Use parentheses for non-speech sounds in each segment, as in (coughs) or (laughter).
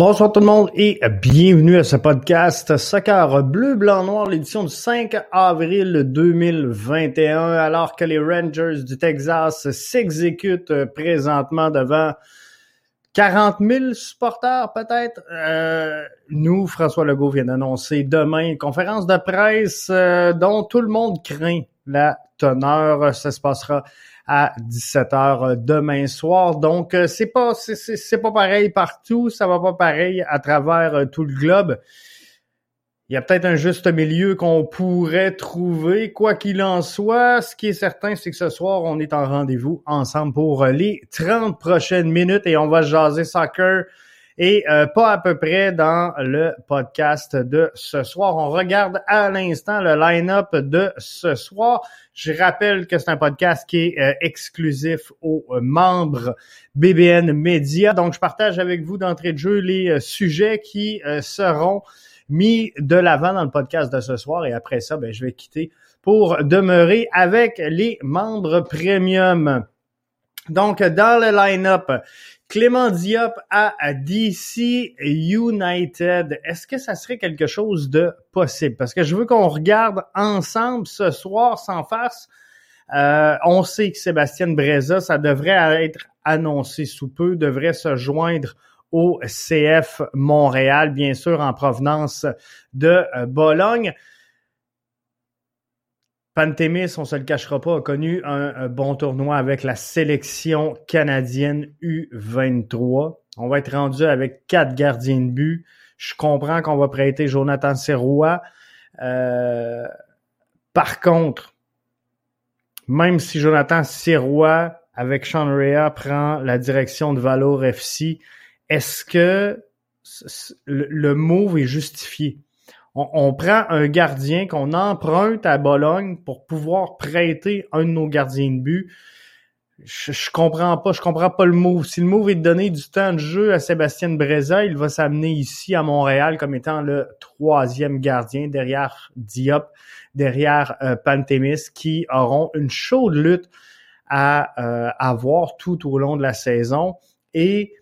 Bonsoir tout le monde et bienvenue à ce podcast Soccer Bleu, Blanc, Noir, l'édition du 5 avril 2021, alors que les Rangers du Texas s'exécutent présentement devant 40 000 supporters peut-être. Euh, nous, François Legault vient d'annoncer demain une conférence de presse euh, dont tout le monde craint la teneur. Ça se passera à 17h demain soir. Donc, euh, c'est pas c'est pas pareil partout, ça va pas pareil à travers euh, tout le globe. Il y a peut-être un juste milieu qu'on pourrait trouver. Quoi qu'il en soit, ce qui est certain, c'est que ce soir, on est en rendez-vous ensemble pour les 30 prochaines minutes et on va jaser soccer et euh, pas à peu près dans le podcast de ce soir. On regarde à l'instant le line-up de ce soir. Je rappelle que c'est un podcast qui est euh, exclusif aux euh, membres BBN Media. Donc, je partage avec vous d'entrée de jeu les sujets qui seront mis de l'avant dans le podcast de ce soir. Et après ça, ben, je vais quitter pour demeurer avec les membres premium. Donc, dans le line-up, Clément Diop à DC United. Est-ce que ça serait quelque chose de possible? Parce que je veux qu'on regarde ensemble ce soir sans face. Euh, on sait que Sébastien Breza, ça devrait être annoncé sous peu, devrait se joindre au CF Montréal, bien sûr en provenance de euh, Bologne. Pantémis, on se le cachera pas, a connu un, bon tournoi avec la sélection canadienne U23. On va être rendu avec quatre gardiens de but. Je comprends qu'on va prêter Jonathan Serrois. Euh, par contre, même si Jonathan Serrois avec Sean Rea prend la direction de Valor FC, est-ce que le move est justifié? On, prend un gardien qu'on emprunte à Bologne pour pouvoir prêter un de nos gardiens de but. Je, je, comprends pas, je comprends pas le move. Si le move est de donner du temps de jeu à Sébastien Breza, il va s'amener ici à Montréal comme étant le troisième gardien derrière Diop, derrière euh, Pantémis, qui auront une chaude lutte à euh, avoir tout au long de la saison. Et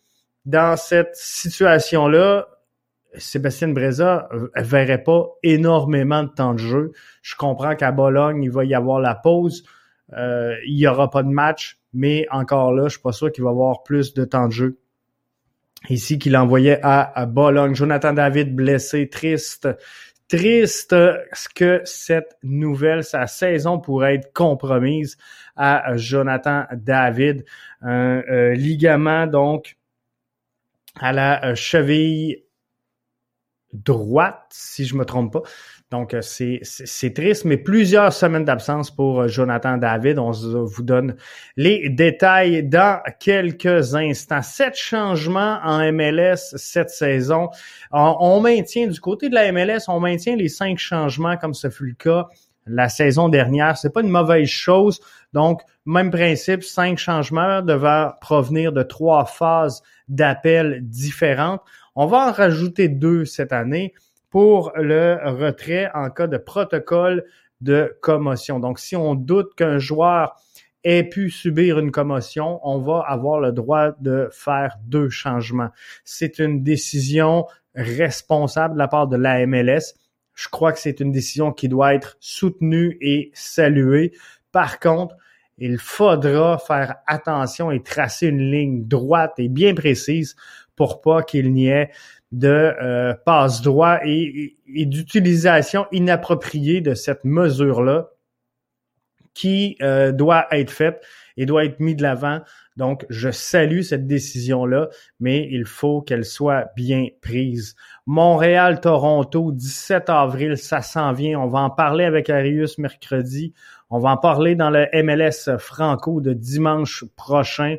dans cette situation-là, Sébastien Breza ne euh, verrait pas énormément de temps de jeu. Je comprends qu'à Bologne, il va y avoir la pause. Euh, il n'y aura pas de match, mais encore là, je suis pas sûr qu'il va avoir plus de temps de jeu. Ici, qu'il envoyait à, Bologne. Jonathan David blessé, triste. Triste que cette nouvelle, sa saison pourrait être compromise à Jonathan David. Un euh, ligament, donc, à la cheville droite, si je me trompe pas. Donc, euh, c'est, triste, mais plusieurs semaines d'absence pour euh, Jonathan David. On vous donne les détails dans quelques instants. Sept changements en MLS cette saison. On, maintient, du côté de la MLS, on maintient les cinq changements comme ce fut le cas la saison dernière. C'est pas une mauvaise chose. Donc, même principe, cinq changements devant provenir de trois phases d'appel différentes. On va en rajouter deux cette année pour le retrait en cas de protocole de commotion. Donc, si on doute qu'un joueur ait pu subir une commotion, on va avoir le droit de faire deux changements. C'est une décision responsable de la part de la MLS. Je crois que c'est une décision qui doit être soutenue et saluée. Par contre, il faudra faire attention et tracer une ligne droite et bien précise pour pas qu'il n'y ait de euh, passe droit et, d'utilisation inappropriée de cette mesure-là qui euh, doit être faite et doit être mis de l'avant. Donc, je salue cette décision-là, mais il faut qu'elle soit bien prise. Montréal-Toronto, 17 avril, ça s'en vient. On va en parler avec Arius mercredi. On va en parler dans le MLS Franco de dimanche prochain.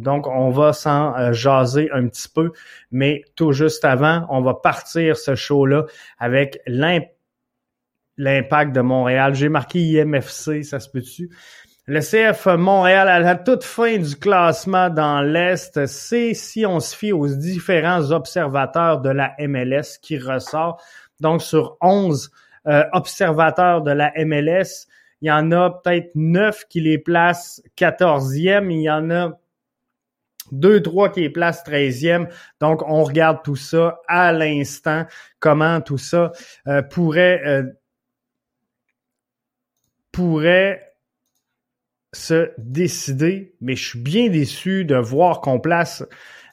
Donc, on va s'en euh, jaser un petit peu, mais tout juste avant, on va partir ce show-là avec l'impact de Montréal. J'ai marqué IMFC, ça se peut-tu? Le CF Montréal à la toute fin du classement dans l'Est, c'est si on se fie aux différents observateurs de la MLS qui ressort. Donc, sur 11 euh, observateurs de la MLS, il y en a peut-être 9 qui les placent 14e. Il y en a 2-3 qui est place 13e. Donc, on regarde tout ça à l'instant, comment tout ça euh, pourrait, euh, pourrait se décider. Mais je suis bien déçu de voir qu'on place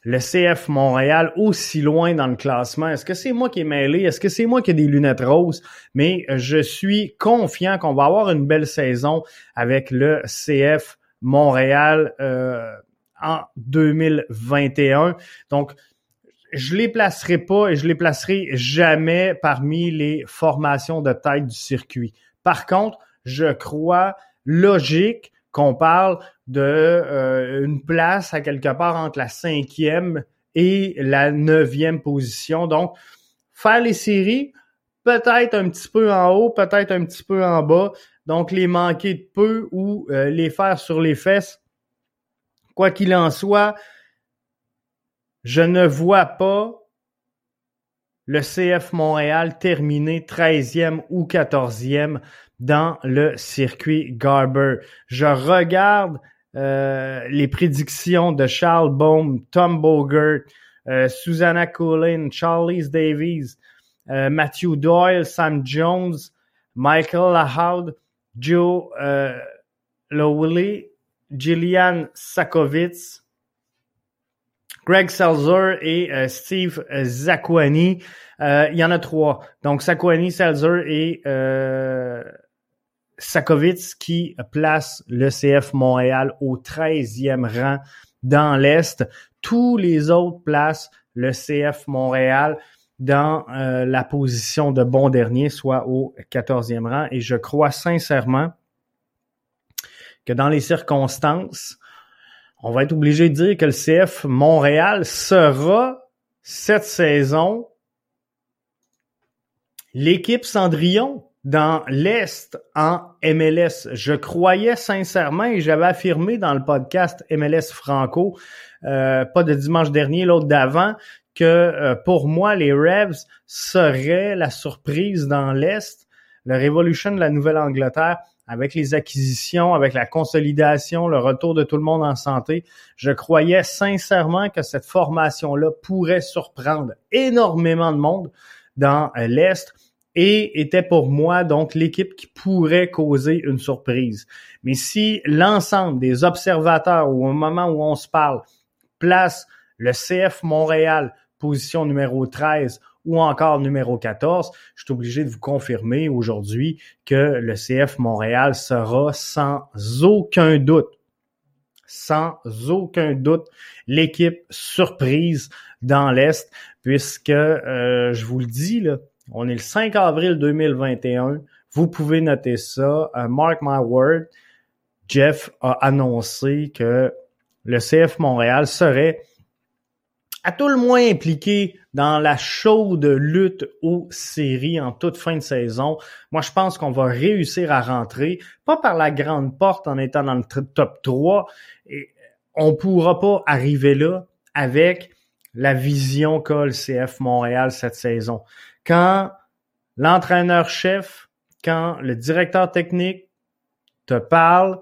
le CF Montréal aussi loin dans le classement. Est-ce que c'est moi qui est mêlé? Est-ce que c'est moi qui ai des lunettes roses? Mais je suis confiant qu'on va avoir une belle saison avec le CF Montréal. Euh, en 2021. Donc, je les placerai pas et je les placerai jamais parmi les formations de tête du circuit. Par contre, je crois logique qu'on parle de euh, une place à quelque part entre la cinquième et la neuvième position. Donc, faire les séries, peut-être un petit peu en haut, peut-être un petit peu en bas. Donc, les manquer de peu ou euh, les faire sur les fesses, Quoi qu'il en soit, je ne vois pas le CF Montréal terminer 13e ou 14e dans le circuit Garber. Je regarde euh, les prédictions de Charles Baum, Tom Bogert, euh, Susanna Coolin, Charles Davies, euh, Matthew Doyle, Sam Jones, Michael Lahoud, Joe Lowley Gillian Sakovitz, Greg Selzer et euh, Steve Zakwani. Euh, il y en a trois. Donc, Zakwani, Selzer et euh, qui placent le CF Montréal au 13e rang dans l'Est. Tous les autres placent le CF Montréal dans euh, la position de bon dernier, soit au 14e rang. Et je crois sincèrement que dans les circonstances, on va être obligé de dire que le CF Montréal sera cette saison l'équipe Cendrillon dans l'Est en MLS. Je croyais sincèrement et j'avais affirmé dans le podcast MLS Franco, euh, pas de dimanche dernier, l'autre d'avant, que euh, pour moi, les Revs seraient la surprise dans l'Est. Le Revolution de la Nouvelle-Angleterre avec les acquisitions, avec la consolidation, le retour de tout le monde en santé, je croyais sincèrement que cette formation-là pourrait surprendre énormément de monde dans euh, l'Est et était pour moi donc l'équipe qui pourrait causer une surprise. Mais si l'ensemble des observateurs au moment où on se parle place le CF Montréal position numéro 13 ou encore numéro 14, je suis obligé de vous confirmer aujourd'hui que le CF Montréal sera sans aucun doute, sans aucun doute, l'équipe surprise dans l'Est, puisque euh, je vous le dis, là, on est le 5 avril 2021. Vous pouvez noter ça. Euh, mark my word. Jeff a annoncé que le CF Montréal serait à tout le moins impliqué dans la chaude lutte aux séries en toute fin de saison. Moi, je pense qu'on va réussir à rentrer, pas par la grande porte en étant dans le top 3. Et on pourra pas arriver là avec la vision qu'a le CF Montréal cette saison. Quand l'entraîneur-chef, quand le directeur technique te parle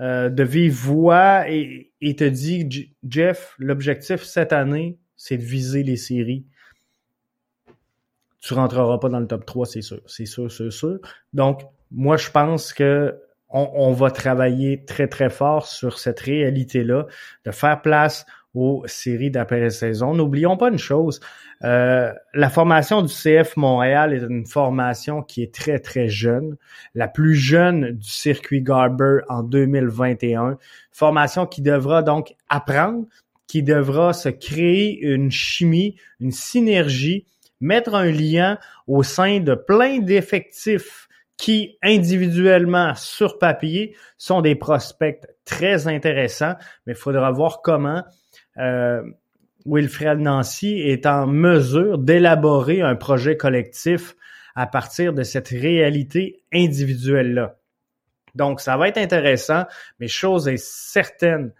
euh, de vive voix et, te dit, Jeff, l'objectif cette année, c'est de viser les séries. Tu rentreras pas dans le top 3, c'est sûr. C'est sûr, c'est sûr. Donc, moi, je pense que on, va travailler très, très fort sur cette réalité-là, de faire place aux séries d'après-saison. N'oublions pas une chose, euh, la formation du CF Montréal est une formation qui est très, très jeune, la plus jeune du circuit Garber en 2021. Formation qui devra donc apprendre, qui devra se créer une chimie, une synergie, mettre un lien au sein de plein d'effectifs qui individuellement sur papier sont des prospects très intéressants, mais il faudra voir comment euh, Wilfred Nancy est en mesure d'élaborer un projet collectif à partir de cette réalité individuelle-là. Donc, ça va être intéressant, mais chose est certaine,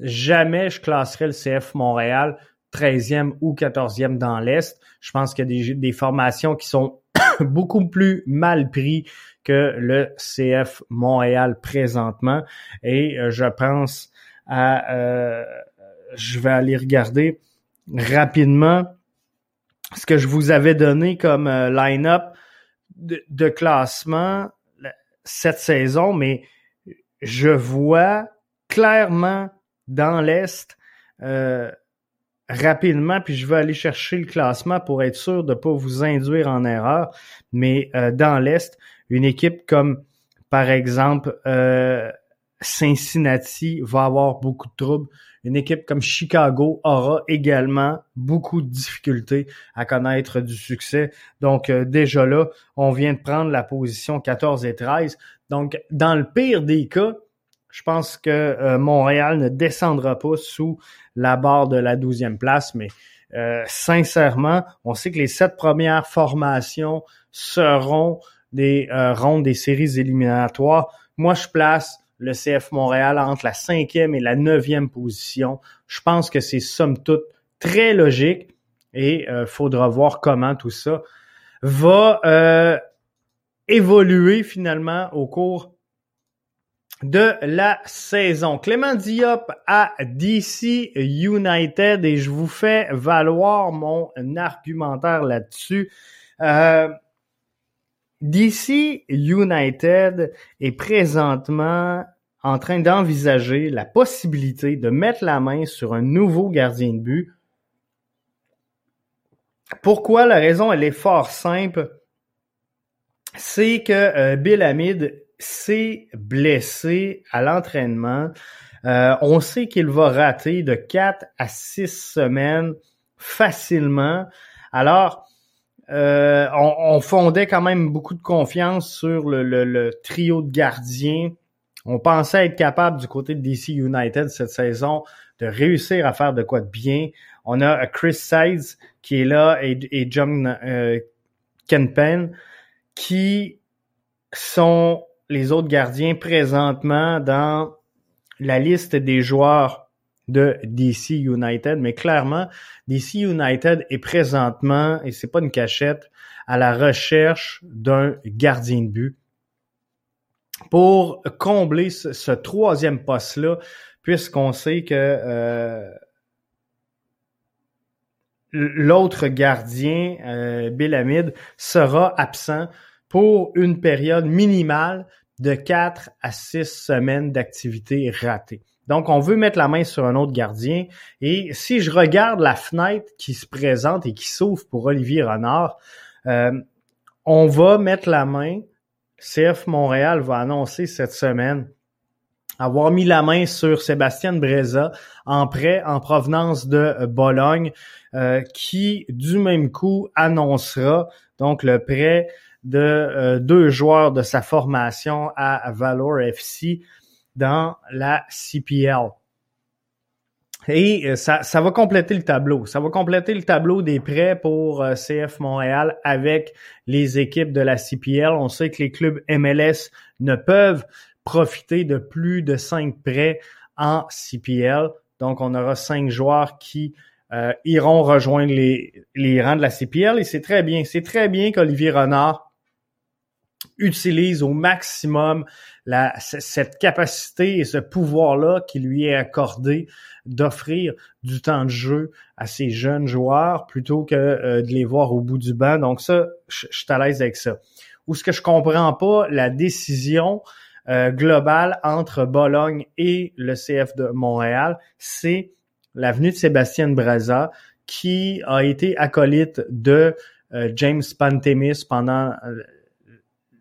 jamais je classerai le CF Montréal 13e ou 14e dans l'Est. Je pense qu'il y a des, formations qui sont (coughs) beaucoup plus mal pris que le CF Montréal présentement. Et euh, je pense à euh, je vais aller regarder rapidement ce que je vous avais donné comme euh, line-up de, classement cette saison, mais je vois clairement dans l'Est euh, rapidement, puis je vais aller chercher le classement pour être sûr de ne pas vous induire en erreur, mais euh, dans l'Est, une équipe comme par exemple Cincinnati va avoir beaucoup de troubles. Une équipe comme Chicago aura également beaucoup de difficultés à connaître du succès. Donc euh, déjà là, on vient de prendre la position 14 et 13. Donc dans le pire des cas, je pense que euh, Montréal ne descendra pas sous la barre de la 12e place, mais euh, sincèrement, on sait que les sept premières formations seront des rondes des séries éliminatoires. Moi, je place le CF Montréal entre la cinquième et la neuvième position. Je pense que c'est somme toute très logique et euh, faudra voir comment tout ça va euh, évoluer finalement au cours de la saison. Clément Diop à DC United et je vous fais valoir mon argumentaire là-dessus. Euh, DC United est présentement en train d'envisager la possibilité de mettre la main sur un nouveau gardien de but. Pourquoi? La raison, elle est fort simple. C'est que euh, Bill Hamid s'est blessé à l'entraînement. Euh, on sait qu'il va rater de 4 à 6 semaines facilement. Alors, euh, on, fondait quand même beaucoup de confiance sur le, trio de gardiens. On pensait être capable du côté de DC United cette saison de réussir à faire de quoi de bien. On a Chris Sides qui est là et, John euh, Kenpen qui sont les autres gardiens présentement dans la liste des joueurs de DC United, mais clairement, DC United est présentement, et c'est pas une cachette, à la recherche d'un gardien de but pour combler ce, troisième poste-là, puisqu'on sait que euh, l'autre gardien, euh, Bill Hamid, sera absent pour une période minimale de 4 à 6 semaines d'activité ratée. Donc, on veut mettre la main sur un autre gardien. Et si je regarde la fenêtre qui se présente et qui s'ouvre pour Olivier Renard, euh, on va mettre la main. CF Montréal va annoncer cette semaine avoir mis la main sur Sébastien Breza en prêt en provenance de Bologne, euh, qui du même coup annoncera donc le prêt de euh, deux joueurs de sa formation à Valor FC dans la CPL. Et euh, ça, ça va compléter le tableau. Ça va compléter le tableau des prêts pour euh, CF Montréal avec les équipes de la CPL. On sait que les clubs MLS ne peuvent profiter de plus de cinq prêts en CPL. Donc, on aura cinq joueurs qui euh, iront rejoindre les, les rangs de la CPL. Et c'est très bien. C'est très bien qu'Olivier Renard utilise au maximum la, cette capacité et ce pouvoir-là qui lui est accordé d'offrir du temps de jeu à ces jeunes joueurs plutôt que euh, de les voir au bout du banc. Donc ça, je, suis à l'aise avec ça. Ou ce que je comprends pas, la décision euh, globale entre Bologne et le CF de Montréal, c'est l'avenue de Sébastien Braza qui a été acolyte de euh, James Pantemis pendant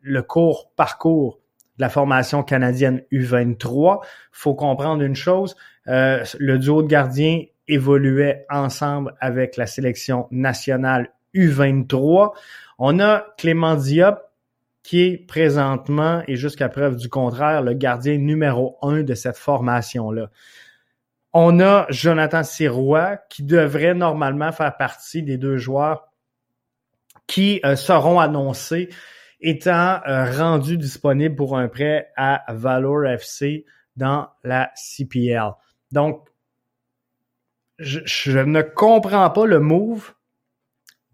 le court parcours de la formation canadienne U23. faut comprendre une chose, euh, le duo de gardiens évoluait ensemble avec la sélection nationale U23. On a Clément Diop qui est présentement et jusqu'à preuve du contraire le gardien numéro un de cette formation-là. On a Jonathan Sirois qui devrait normalement faire partie des deux joueurs qui euh, seront annoncés étant euh, rendu disponible pour un prêt à Valor FC dans la CPL. Donc, je, ne comprends pas le move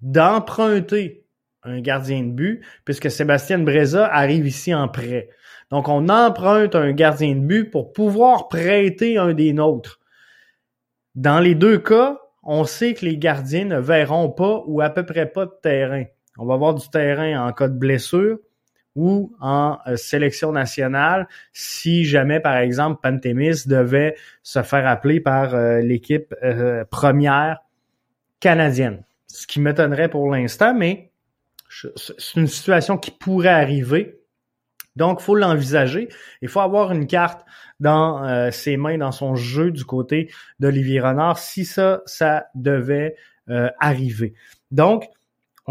d'emprunter un gardien de but, puisque Sébastien Breza arrive ici en prêt. Donc, on emprunte un gardien de but pour pouvoir prêter un des nôtres. Dans les deux cas, on sait que les gardiens ne verront pas ou à peu près pas de terrain. On va avoir du terrain en cas de blessure ou en euh, sélection nationale si jamais, par exemple, Pantémis devait se faire appeler par euh, l'équipe euh, première canadienne. Ce qui m'étonnerait pour l'instant, mais c'est une situation qui pourrait arriver. Donc, il faut l'envisager. Il faut avoir une carte dans ses mains, dans son jeu du côté d'Olivier Renard, si ça, ça devait arriver. Donc,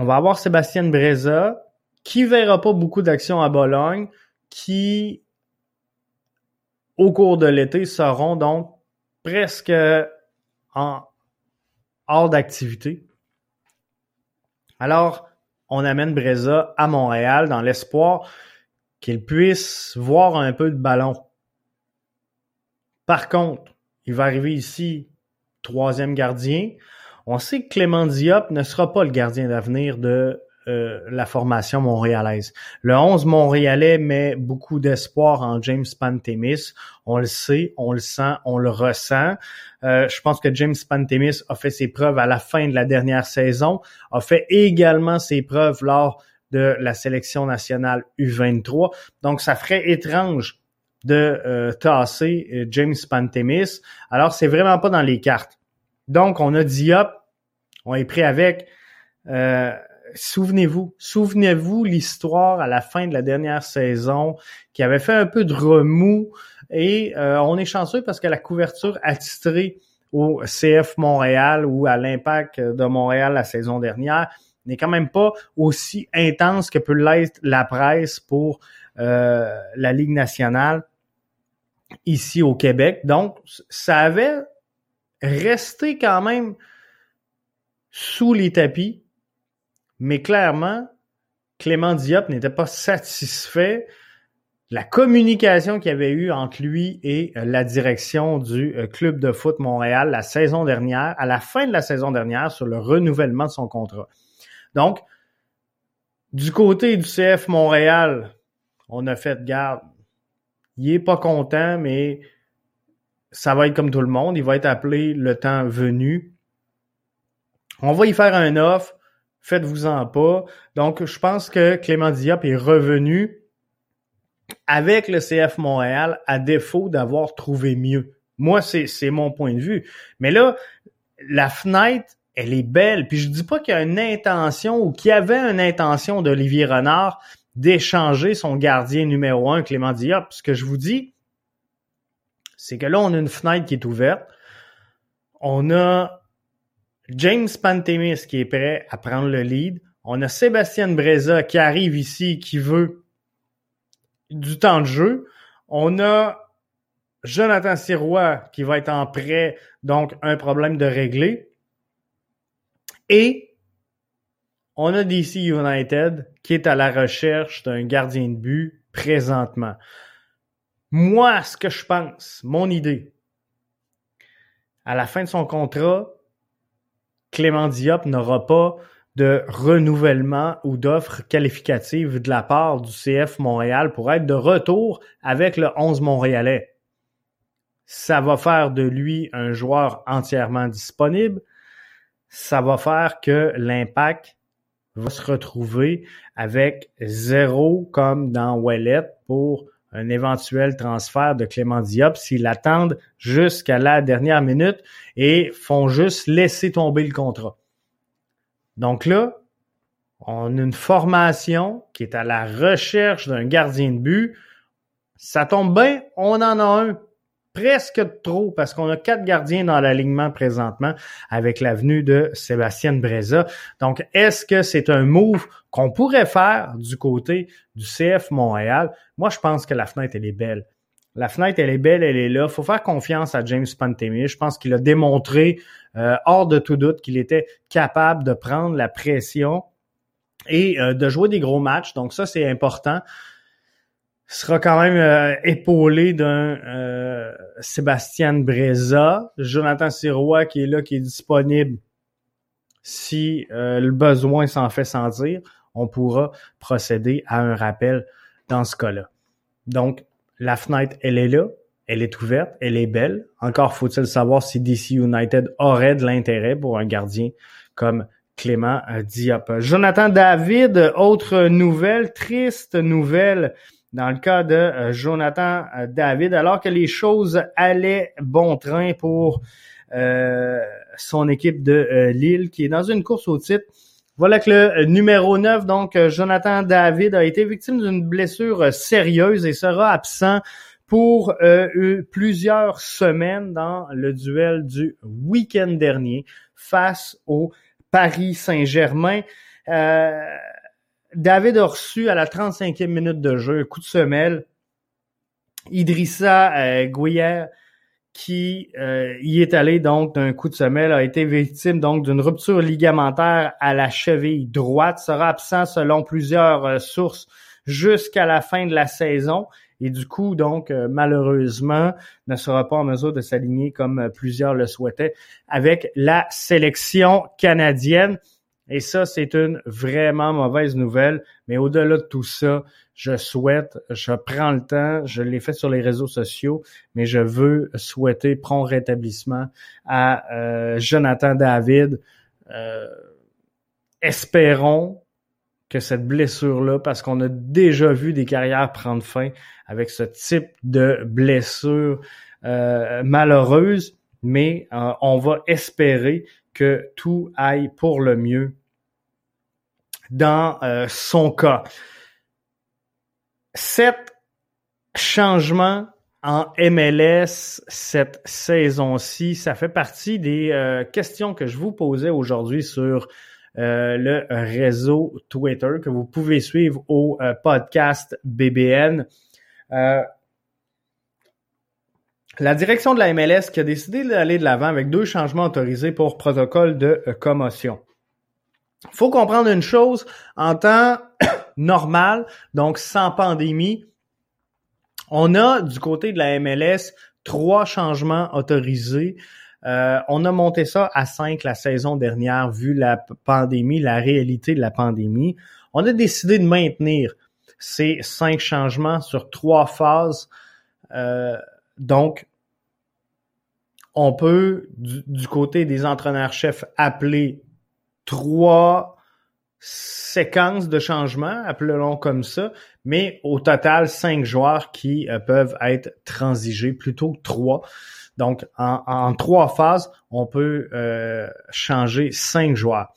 on va avoir Sébastien Breza, qui verra pas beaucoup d'actions à Bologne, qui, au cours de l'été, seront donc presque en hors d'activité. Alors, on amène Breza à Montréal dans l'espoir qu'il puisse voir un peu de ballon. Par contre, il va arriver ici, troisième gardien. On sait que Clément Diop ne sera pas le gardien d'avenir de euh, la formation montréalaise. Le 11 montréalais met beaucoup d'espoir en James Pantemis. On le sait, on le sent, on le ressent. Euh, je pense que James Pantemis a fait ses preuves à la fin de la dernière saison, a fait également ses preuves lors de la sélection nationale U23. Donc, ça ferait étrange de euh, tasser James Pantemis. Alors, c'est vraiment pas dans les cartes. Donc, on a Diop, on est pris avec souvenez-vous, souvenez-vous l'histoire à la fin de la dernière saison qui avait fait un peu de remous et euh, on est chanceux parce que la couverture attitrée au CF Montréal ou à l'impact de Montréal la saison dernière n'est quand même pas aussi intense que peut l'être la presse pour euh, la Ligue nationale ici au Québec. Donc, ça avait resté quand même sous les tapis mais clairement, Clément Diop n'était pas satisfait de la communication qu'il y avait eu entre lui et euh, la direction du euh, club de foot Montréal la saison dernière, à la fin de la saison dernière, sur le renouvellement de son contrat. Donc, du côté du CF Montréal, on a fait garde. Il est pas content, mais ça va être comme tout le monde. Il va être appelé le temps venu. On va y faire un offre faites-vous-en pas. Donc, je pense que Clément Diop est revenu avec le CF Montréal à défaut d'avoir trouvé mieux. Moi, c'est mon point de vue. Mais là, la fenêtre, elle est belle. Puis je dis pas qu'il y a une intention ou qu'il y avait une intention d'Olivier Renard d'échanger son gardien numéro un, Clément Diop. Ce que je vous dis, c'est que là, on a une fenêtre qui est ouverte. On a James Pantemis qui est prêt à prendre le lead. On a Sébastien Breza qui arrive ici, qui veut du temps de jeu. On a Jonathan Sirois qui va être en prêt, donc un problème de régler. Et on a DC United qui est à la recherche d'un gardien de but présentement. Moi, ce que je pense, mon idée, à la fin de son contrat, Clément Diop n'aura pas de renouvellement ou d'offres qualificatives de la part du CF Montréal pour être de retour avec le 11 montréalais. Ça va faire de lui un joueur entièrement disponible. Ça va faire que l'impact va se retrouver avec zéro comme dans Wallet pour un éventuel transfert de Clément Diop s'ils attendent jusqu'à la dernière minute et font juste laisser tomber le contrat. Donc là, on a une formation qui est à la recherche d'un gardien de but. Ça tombe bien, on en a un presque trop parce qu'on a quatre gardiens dans l'alignement présentement avec l'avenue de Sébastien Breza. Donc, est-ce que c'est un move qu'on pourrait faire du côté du CF Montréal? Moi, je pense que la fenêtre, elle est belle. La fenêtre, elle est belle, elle est là. Il faut faire confiance à James Pantemi. Je pense qu'il a démontré, euh, hors de tout doute, qu'il était capable de prendre la pression et euh, de jouer des gros matchs. Donc ça, c'est important sera quand même euh, épaulé d'un euh, Sébastien Breza, Jonathan Sirois qui est là, qui est disponible si euh, le besoin s'en fait sentir, on pourra procéder à un rappel dans ce cas-là. Donc, la fenêtre, elle est là, elle est ouverte, elle est belle. Encore faut-il savoir si DC United aurait de l'intérêt pour un gardien comme Clément Diop. Jonathan David, autre nouvelle, triste nouvelle dans le cas de euh, Jonathan euh, David, alors que les choses allaient bon train pour euh, son équipe de Lille, qui est dans une course au titre. Voilà que le numéro 9, donc Jonathan David, a été victime d'une blessure sérieuse et sera absent pour plusieurs semaines dans le duel du week-end dernier face au Paris Saint-Germain. Euh, David a reçu à la 35e minute de jeu un coup de semelle. Idrissa euh, qui euh, y est allé donc d'un coup de semelle, a été victime donc d'une rupture ligamentaire à la cheville droite, sera absent selon plusieurs euh, sources jusqu'à la fin de la saison et du coup donc euh, malheureusement ne sera pas en mesure de s'aligner comme plusieurs le souhaitaient avec la sélection canadienne. Et ça, c'est une vraiment mauvaise nouvelle. Mais au-delà de tout ça, je souhaite, je prends le temps, je l'ai fait sur les réseaux sociaux, mais je veux souhaiter prompt rétablissement à euh, Jonathan David. Euh, espérons que cette blessure-là, parce qu'on a déjà vu des carrières prendre fin avec ce type de blessure euh, malheureuse, mais on va espérer que tout aille pour le mieux dans euh, son cas. Sept changements en MLS cette saison-ci, ça fait partie des euh, questions que je vous posais aujourd'hui sur euh, le réseau Twitter que vous pouvez suivre au podcast BBN. la direction de la MLS qui a décidé d'aller de l'avant avec deux changements autorisés pour protocole de commotion faut comprendre une chose, en temps (coughs) normal, donc sans pandémie, on a du côté de la MLS trois changements autorisés. Euh, on a monté ça à cinq la saison dernière, vu la pandémie, la réalité de la pandémie. On a décidé de maintenir ces cinq changements sur trois phases. Euh, donc, on peut, du, du côté des entraîneurs-chefs, appeler trois séquences de changements, appelons comme ça, mais au total, cinq joueurs qui euh, peuvent être transigés, plutôt trois. Donc, en, trois phases, on peut euh, changer cinq joueurs.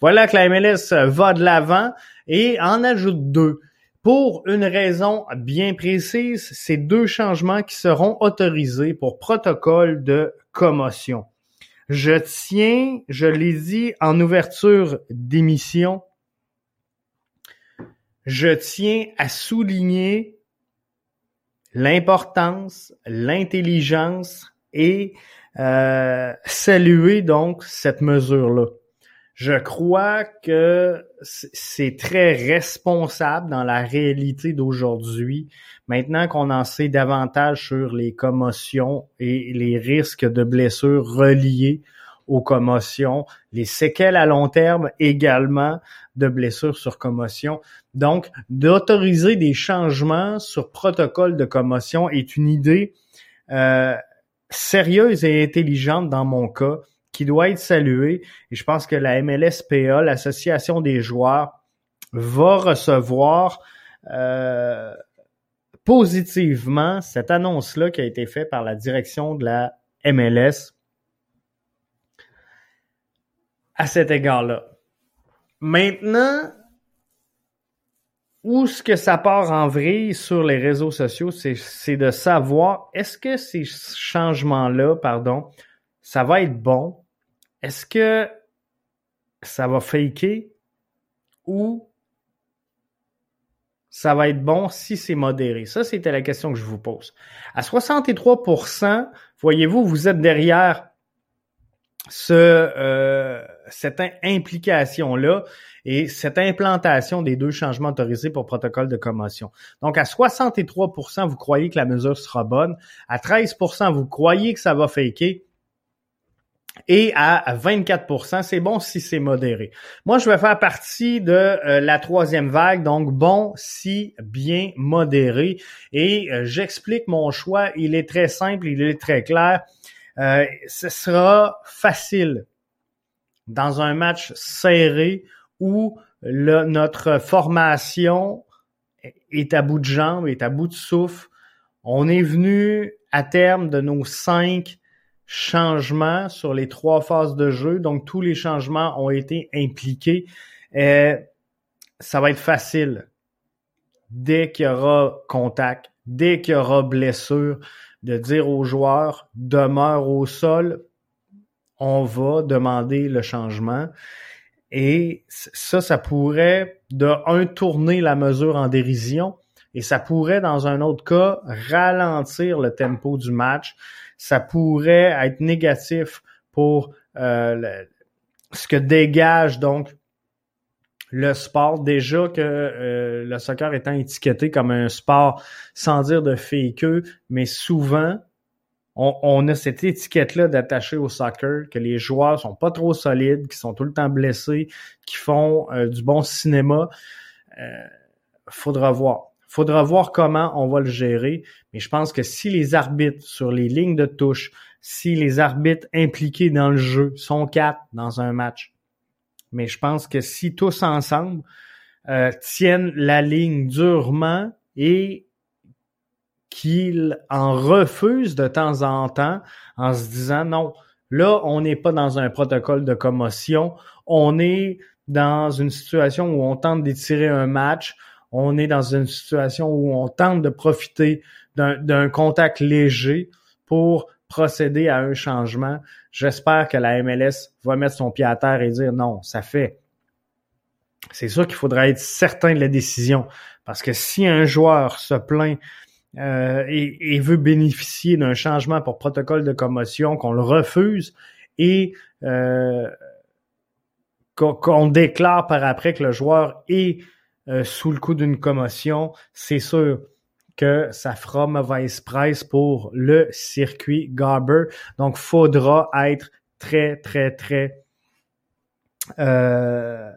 Voilà que la MLS va de l'avant et en ajoute deux. Pour une raison bien précise, ces deux changements qui seront autorisés pour protocole de commotion. Je tiens, je l'ai dit en ouverture d'émission, je tiens à souligner l'importance, l'intelligence et euh, saluer donc cette mesure-là. Je crois que c'est très responsable dans la réalité d'aujourd'hui. Maintenant qu'on en sait davantage sur les commotions et les risques de blessures reliés aux commotions, les séquelles à long terme également de blessures sur commotion. Donc, d'autoriser des changements sur protocole de commotion est une idée euh, sérieuse et intelligente dans mon cas qui doit être salué. Et je pense que la MLSPA, l'Association des joueurs, va recevoir euh, positivement cette annonce-là qui a été faite par la direction de la MLS à cet égard-là. Maintenant, où ce que ça part en vrille sur les réseaux sociaux, c'est de savoir est-ce que ces changements-là, pardon, ça va être bon? Est-ce que ça va faker ou ça va être bon si c'est modéré? Ça, c'était la question que je vous pose. À 63% voyez-vous, vous êtes derrière ce, euh, cette implication-là et cette implantation des deux changements autorisés pour protocole de commotion. Donc, à 63% vous croyez que la mesure sera bonne. À 13% vous croyez que ça va faker Et à 24% c'est bon si c'est modéré. Moi, je vais faire partie de euh, la troisième vague, donc bon si bien modéré. Et euh, j'explique mon choix. Il est très simple, il est très clair. Euh, ce sera facile dans un match serré où notre formation est à bout de jambes, est à bout de souffle. On est venu à terme de nos cinq changements sur les trois phases de jeu. Donc, tous les changements ont été impliqués. Euh, ça va être facile. Dès qu'il y aura contact, dès qu'il y aura blessure, de dire aux joueurs demeure au sol, on va demander le changement. Et ça, ça pourrait de un tourner la mesure en dérision et ça pourrait, dans un autre cas, ralentir le tempo du match ça pourrait être négatif pour euh, ce que dégage donc le sport. Déjà que euh, le soccer étant étiqueté comme un sport sans dire de fake mais souvent on, a cette étiquette-là d'attacher au soccer, que les joueurs sont pas trop solides, qui sont tout le temps blessés, qui font euh, du bon cinéma. faudra voir faudra voir comment on va le gérer. Mais je pense que si les arbitres sur les lignes de touche, si les arbitres impliqués dans le jeu sont quatre dans un match, mais je pense que si tous ensemble euh, tiennent la ligne durement et qu'ils en refusent de temps en temps en se disant non, là, on n'est pas dans un protocole de commotion, on est dans une situation où on tente d'étirer un match, on est dans une situation où on tente de profiter d'un contact léger pour procéder à un changement. J'espère que la MLS va mettre son pied à terre et dire non, ça fait. C'est sûr qu'il faudra être certain de la décision parce que si un joueur se plaint euh, et, veut bénéficier d'un changement pour protocole de commotion, qu'on le refuse et euh, qu'on déclare par après que le joueur est euh, sous le coup d'une commotion, c'est sûr que ça fera mauvaise presse pour le circuit Garber. Donc, faudra être très, très, très euh,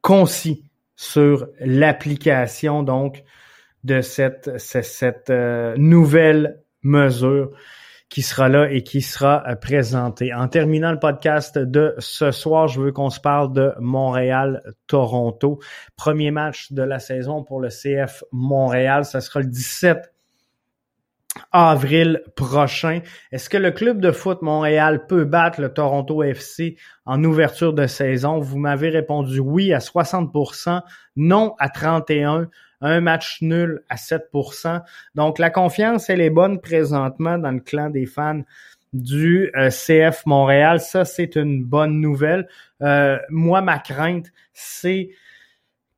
concis sur l'application donc de cette, cette, euh, nouvelle mesure qui sera là et qui sera euh, présenté. En terminant le podcast de ce soir, je veux qu'on se parle de Montréal-Toronto. Premier match de la saison pour le CF Montréal. Ça sera le 17 avril prochain. Est-ce que le club de foot Montréal peut battre le Toronto FC en ouverture de saison? Vous m'avez répondu oui à 60%, non à 31% un match nul à 7% Donc la confiance, elle est bonne présentement dans le clan des fans du euh, CF Montréal. Ça, c'est une bonne nouvelle. Euh, moi, ma crainte, c'est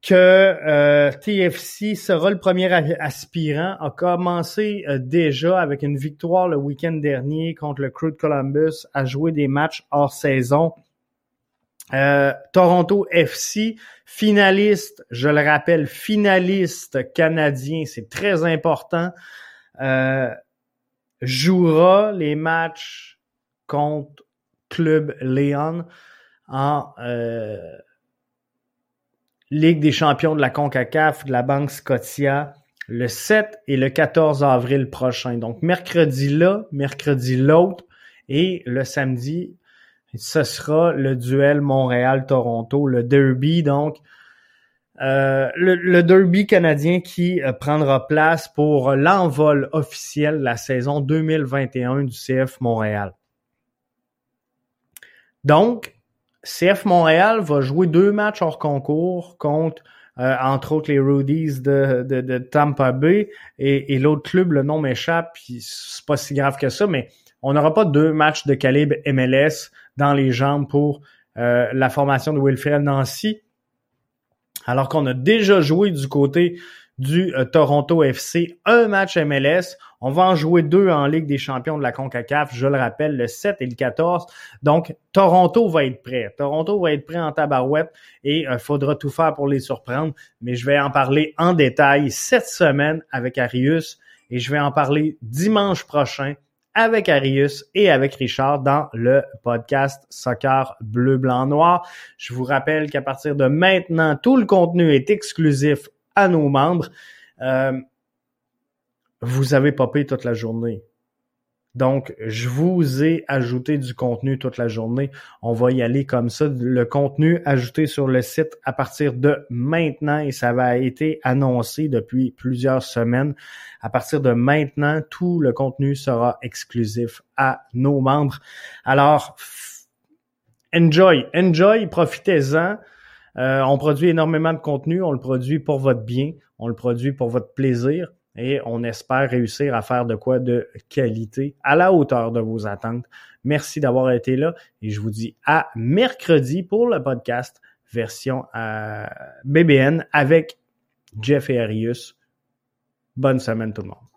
que euh, TFC sera le premier aspirant, a commencé déjà avec une victoire le week-end dernier contre le Crew de Columbus, à jouer des matchs hors saison. Euh, Toronto FC, finaliste, je le rappelle, finaliste canadien, c'est très important, euh, jouera les matchs contre Club Léon en euh, Ligue des champions de la CONCACAF de la Banque Scotia le 7 et le 14 avril prochain. Donc mercredi là, mercredi l'autre et le samedi ce sera le duel Montréal-Toronto, le derby donc. Euh, le, derby canadien qui euh, prendra place pour l'envol officiel de la saison 2021 du CF Montréal. Donc, CF Montréal va jouer deux matchs hors concours contre, euh, entre autres, les Rudies de, de, Tampa Bay et, et l'autre club, le nom m'échappe, puis c'est pas si grave que ça, mais on n'aura pas deux matchs de calibre MLS dans les jambes pour euh, la formation de Wilfred Nancy, alors qu'on a déjà joué du côté du euh, Toronto FC un match MLS. On va en jouer deux en Ligue des champions de la CONCACAF, je le rappelle, le 7 et le 14. Donc, Toronto va être prêt. Toronto va être prêt en tabarouette et euh, faudra tout faire pour les surprendre. Mais je vais en parler en détail cette semaine avec Arius et je vais en parler dimanche prochain avec Arius et avec Richard dans le podcast Soccer Bleu, Blanc, Noir. Je vous rappelle qu'à partir de maintenant, tout le contenu est exclusif à nos membres. Euh, vous avez popé toute la journée. Donc, je vous ai ajouté du contenu toute la journée. On va y aller comme ça. Le contenu ajouté sur le site à partir de maintenant et ça va été annoncé depuis plusieurs semaines. À partir de maintenant, tout le contenu sera exclusif à nos membres. Alors, enjoy, enjoy, profitez-en. Euh, on produit énormément de contenu. On le produit pour votre bien. On le produit pour votre plaisir et on espère réussir à faire de quoi de qualité à la hauteur de vos attentes. Merci d'avoir été là et je vous dis à mercredi pour le podcast version euh, BBN avec Jeff et Arius. Bonne semaine tout le monde.